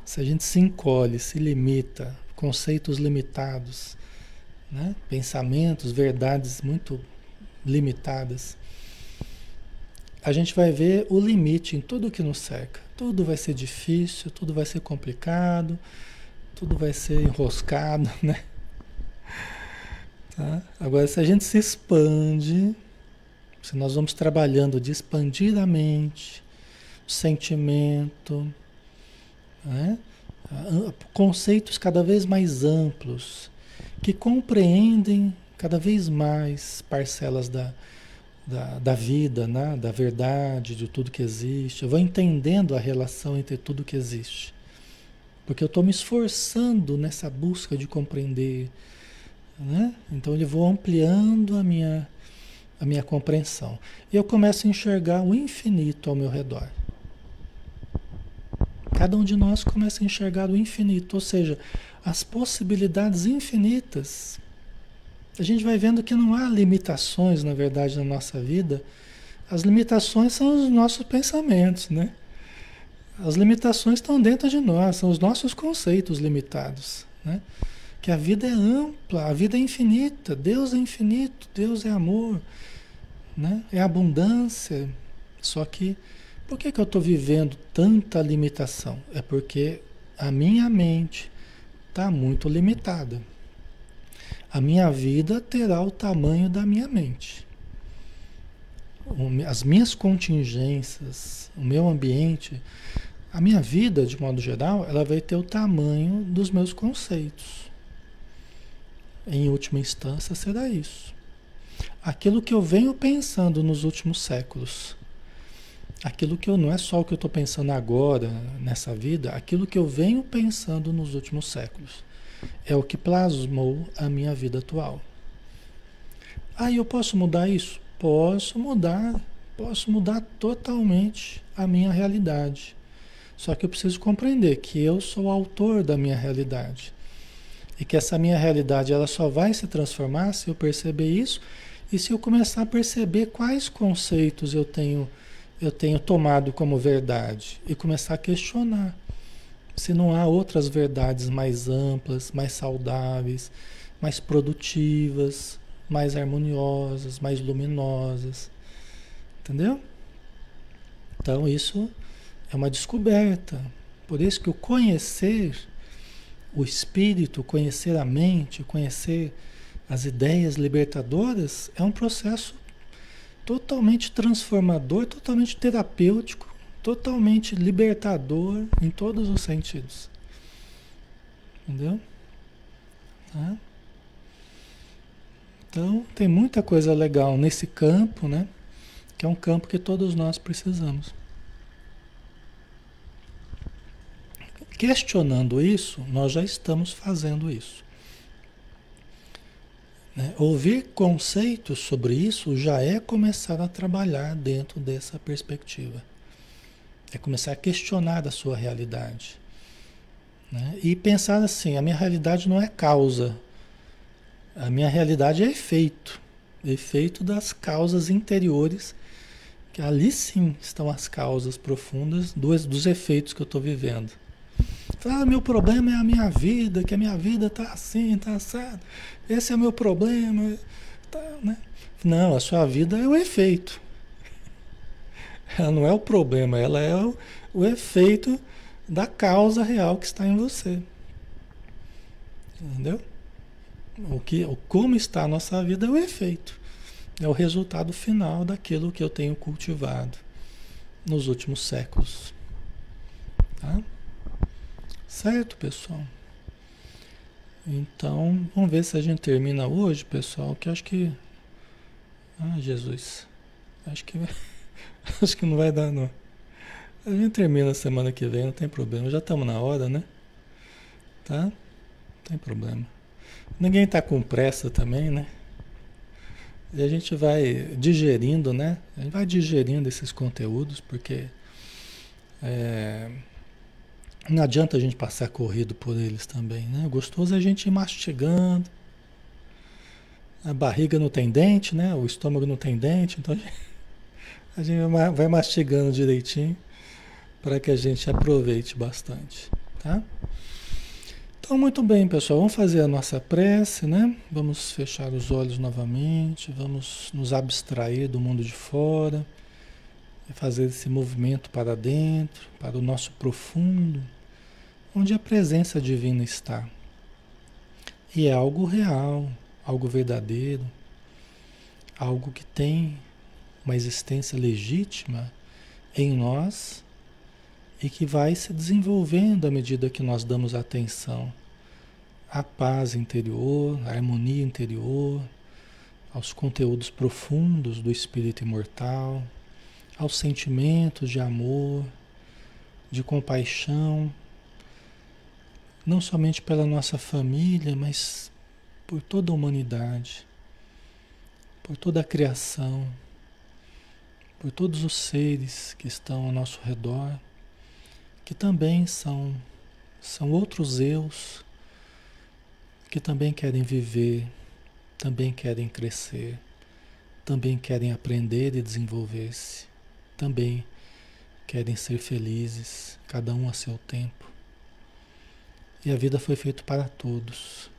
se a gente se encolhe, se limita, conceitos limitados, né? pensamentos, verdades muito limitadas, a gente vai ver o limite em tudo que nos cerca. Tudo vai ser difícil, tudo vai ser complicado, tudo vai ser enroscado, né? Tá? Agora, se a gente se expande, se nós vamos trabalhando de expandir a mente, sentimento, né? conceitos cada vez mais amplos, que compreendem cada vez mais parcelas da, da, da vida, né? da verdade, de tudo que existe. Eu vou entendendo a relação entre tudo que existe. Porque eu estou me esforçando nessa busca de compreender. Né? Então eu vou ampliando a minha, a minha compreensão. E eu começo a enxergar o infinito ao meu redor. Cada um de nós começa a enxergar o infinito, ou seja, as possibilidades infinitas. A gente vai vendo que não há limitações, na verdade, na nossa vida. As limitações são os nossos pensamentos, né? As limitações estão dentro de nós, são os nossos conceitos limitados, né? Que a vida é ampla, a vida é infinita, Deus é infinito, Deus é amor, né? É abundância. Só que por que, que eu estou vivendo tanta limitação? É porque a minha mente está muito limitada. A minha vida terá o tamanho da minha mente. As minhas contingências, o meu ambiente, a minha vida, de modo geral, ela vai ter o tamanho dos meus conceitos. Em última instância, será isso. Aquilo que eu venho pensando nos últimos séculos aquilo que eu não é só o que eu estou pensando agora nessa vida, aquilo que eu venho pensando nos últimos séculos. É o que plasmou a minha vida atual. Ah, eu posso mudar isso? Posso mudar, posso mudar totalmente a minha realidade. Só que eu preciso compreender que eu sou o autor da minha realidade. E que essa minha realidade ela só vai se transformar se eu perceber isso e se eu começar a perceber quais conceitos eu tenho eu tenho tomado como verdade e começar a questionar se não há outras verdades mais amplas, mais saudáveis, mais produtivas, mais harmoniosas, mais luminosas. Entendeu? Então isso é uma descoberta. Por isso que o conhecer o espírito, conhecer a mente, conhecer as ideias libertadoras é um processo totalmente transformador, totalmente terapêutico, totalmente libertador em todos os sentidos. Entendeu? Tá? Então, tem muita coisa legal nesse campo, né? Que é um campo que todos nós precisamos. Questionando isso, nós já estamos fazendo isso. Né? Ouvir conceitos sobre isso já é começar a trabalhar dentro dessa perspectiva. É começar a questionar a sua realidade. Né? E pensar assim: a minha realidade não é causa. A minha realidade é efeito, efeito das causas interiores, que ali sim estão as causas profundas dos, dos efeitos que eu estou vivendo. Ah, meu problema é a minha vida, que a minha vida está assim, está assado. Esse é o meu problema. Tá, né? Não, a sua vida é o efeito. (laughs) Ela não é o problema, ela é o, o efeito da causa real que está em você. Entendeu? O que, o como está a nossa vida é o efeito. É o resultado final daquilo que eu tenho cultivado nos últimos séculos. Tá? Certo, pessoal? Então, vamos ver se a gente termina hoje, pessoal, que acho que Ah, Jesus. Acho que (laughs) acho que não vai dar não. A gente termina semana que vem, não tem problema. Já estamos na hora, né? Tá? Não tem problema. Ninguém está com pressa também, né? E a gente vai digerindo, né? A gente vai digerindo esses conteúdos, porque é, não adianta a gente passar corrido por eles também, né? O gostoso é a gente ir mastigando. A barriga não tem dente, né? O estômago não tem dente, então a gente (laughs) vai mastigando direitinho para que a gente aproveite bastante, tá? Então, muito bem, pessoal, vamos fazer a nossa prece, né? Vamos fechar os olhos novamente, vamos nos abstrair do mundo de fora fazer esse movimento para dentro, para o nosso profundo, onde a presença divina está. E é algo real, algo verdadeiro, algo que tem uma existência legítima em nós e que vai se desenvolvendo à medida que nós damos atenção à paz interior, à harmonia interior, aos conteúdos profundos do espírito imortal, aos sentimentos de amor, de compaixão, não somente pela nossa família, mas por toda a humanidade, por toda a criação, por todos os seres que estão ao nosso redor que também são, são outros eus que também querem viver, também querem crescer, também querem aprender e desenvolver-se, também querem ser felizes, cada um a seu tempo. E a vida foi feita para todos.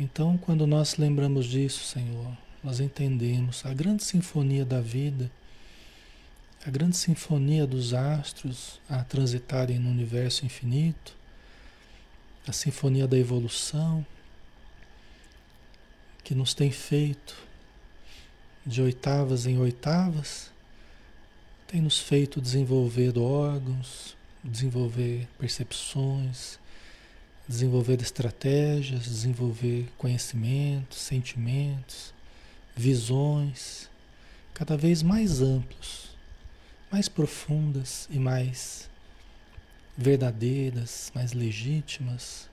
Então, quando nós lembramos disso, Senhor, nós entendemos a grande sinfonia da vida a grande sinfonia dos astros a transitarem no universo infinito, a sinfonia da evolução que nos tem feito de oitavas em oitavas, tem nos feito desenvolver órgãos, desenvolver percepções, desenvolver estratégias, desenvolver conhecimentos, sentimentos, visões cada vez mais amplos mais profundas e mais verdadeiras, mais legítimas,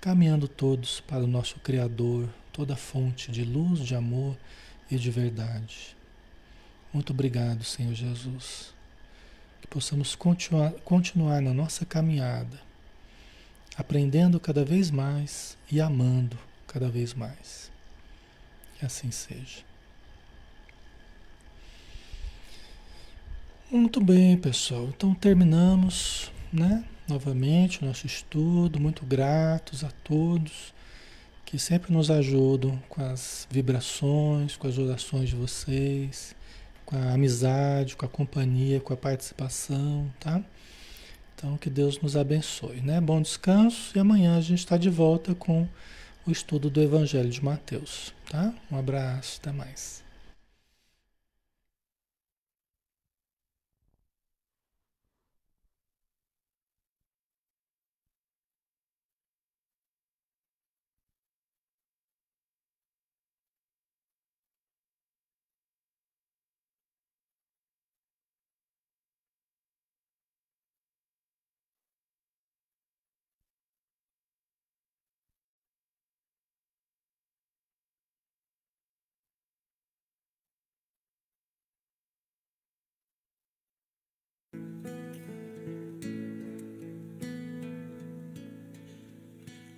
caminhando todos para o nosso Criador, toda fonte de luz, de amor e de verdade. Muito obrigado, Senhor Jesus. Que possamos continuar, continuar na nossa caminhada, aprendendo cada vez mais e amando cada vez mais. Que assim seja. Muito bem, pessoal. Então terminamos, né? Novamente o nosso estudo. Muito gratos a todos que sempre nos ajudam com as vibrações, com as orações de vocês, com a amizade, com a companhia, com a participação, tá? Então que Deus nos abençoe, né? Bom descanso e amanhã a gente está de volta com o estudo do Evangelho de Mateus, tá? Um abraço, até mais.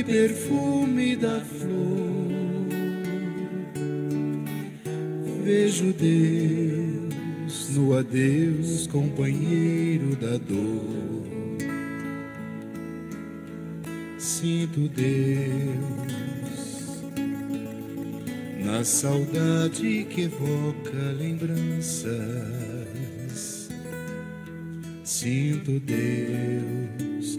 suave perfume da flor. Vejo Deus no adeus, companheiro da dor. Sinto Deus na saudade que evoca lembranças. Sinto Deus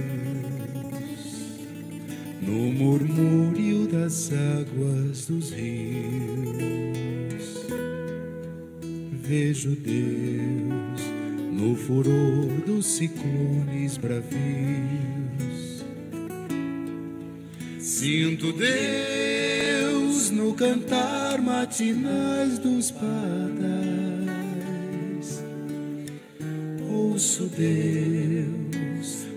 no murmúrio das águas dos rios. Vejo Deus no furor dos ciclones bravios. Sinto Deus no cantar matinais dos padais. Ouço Deus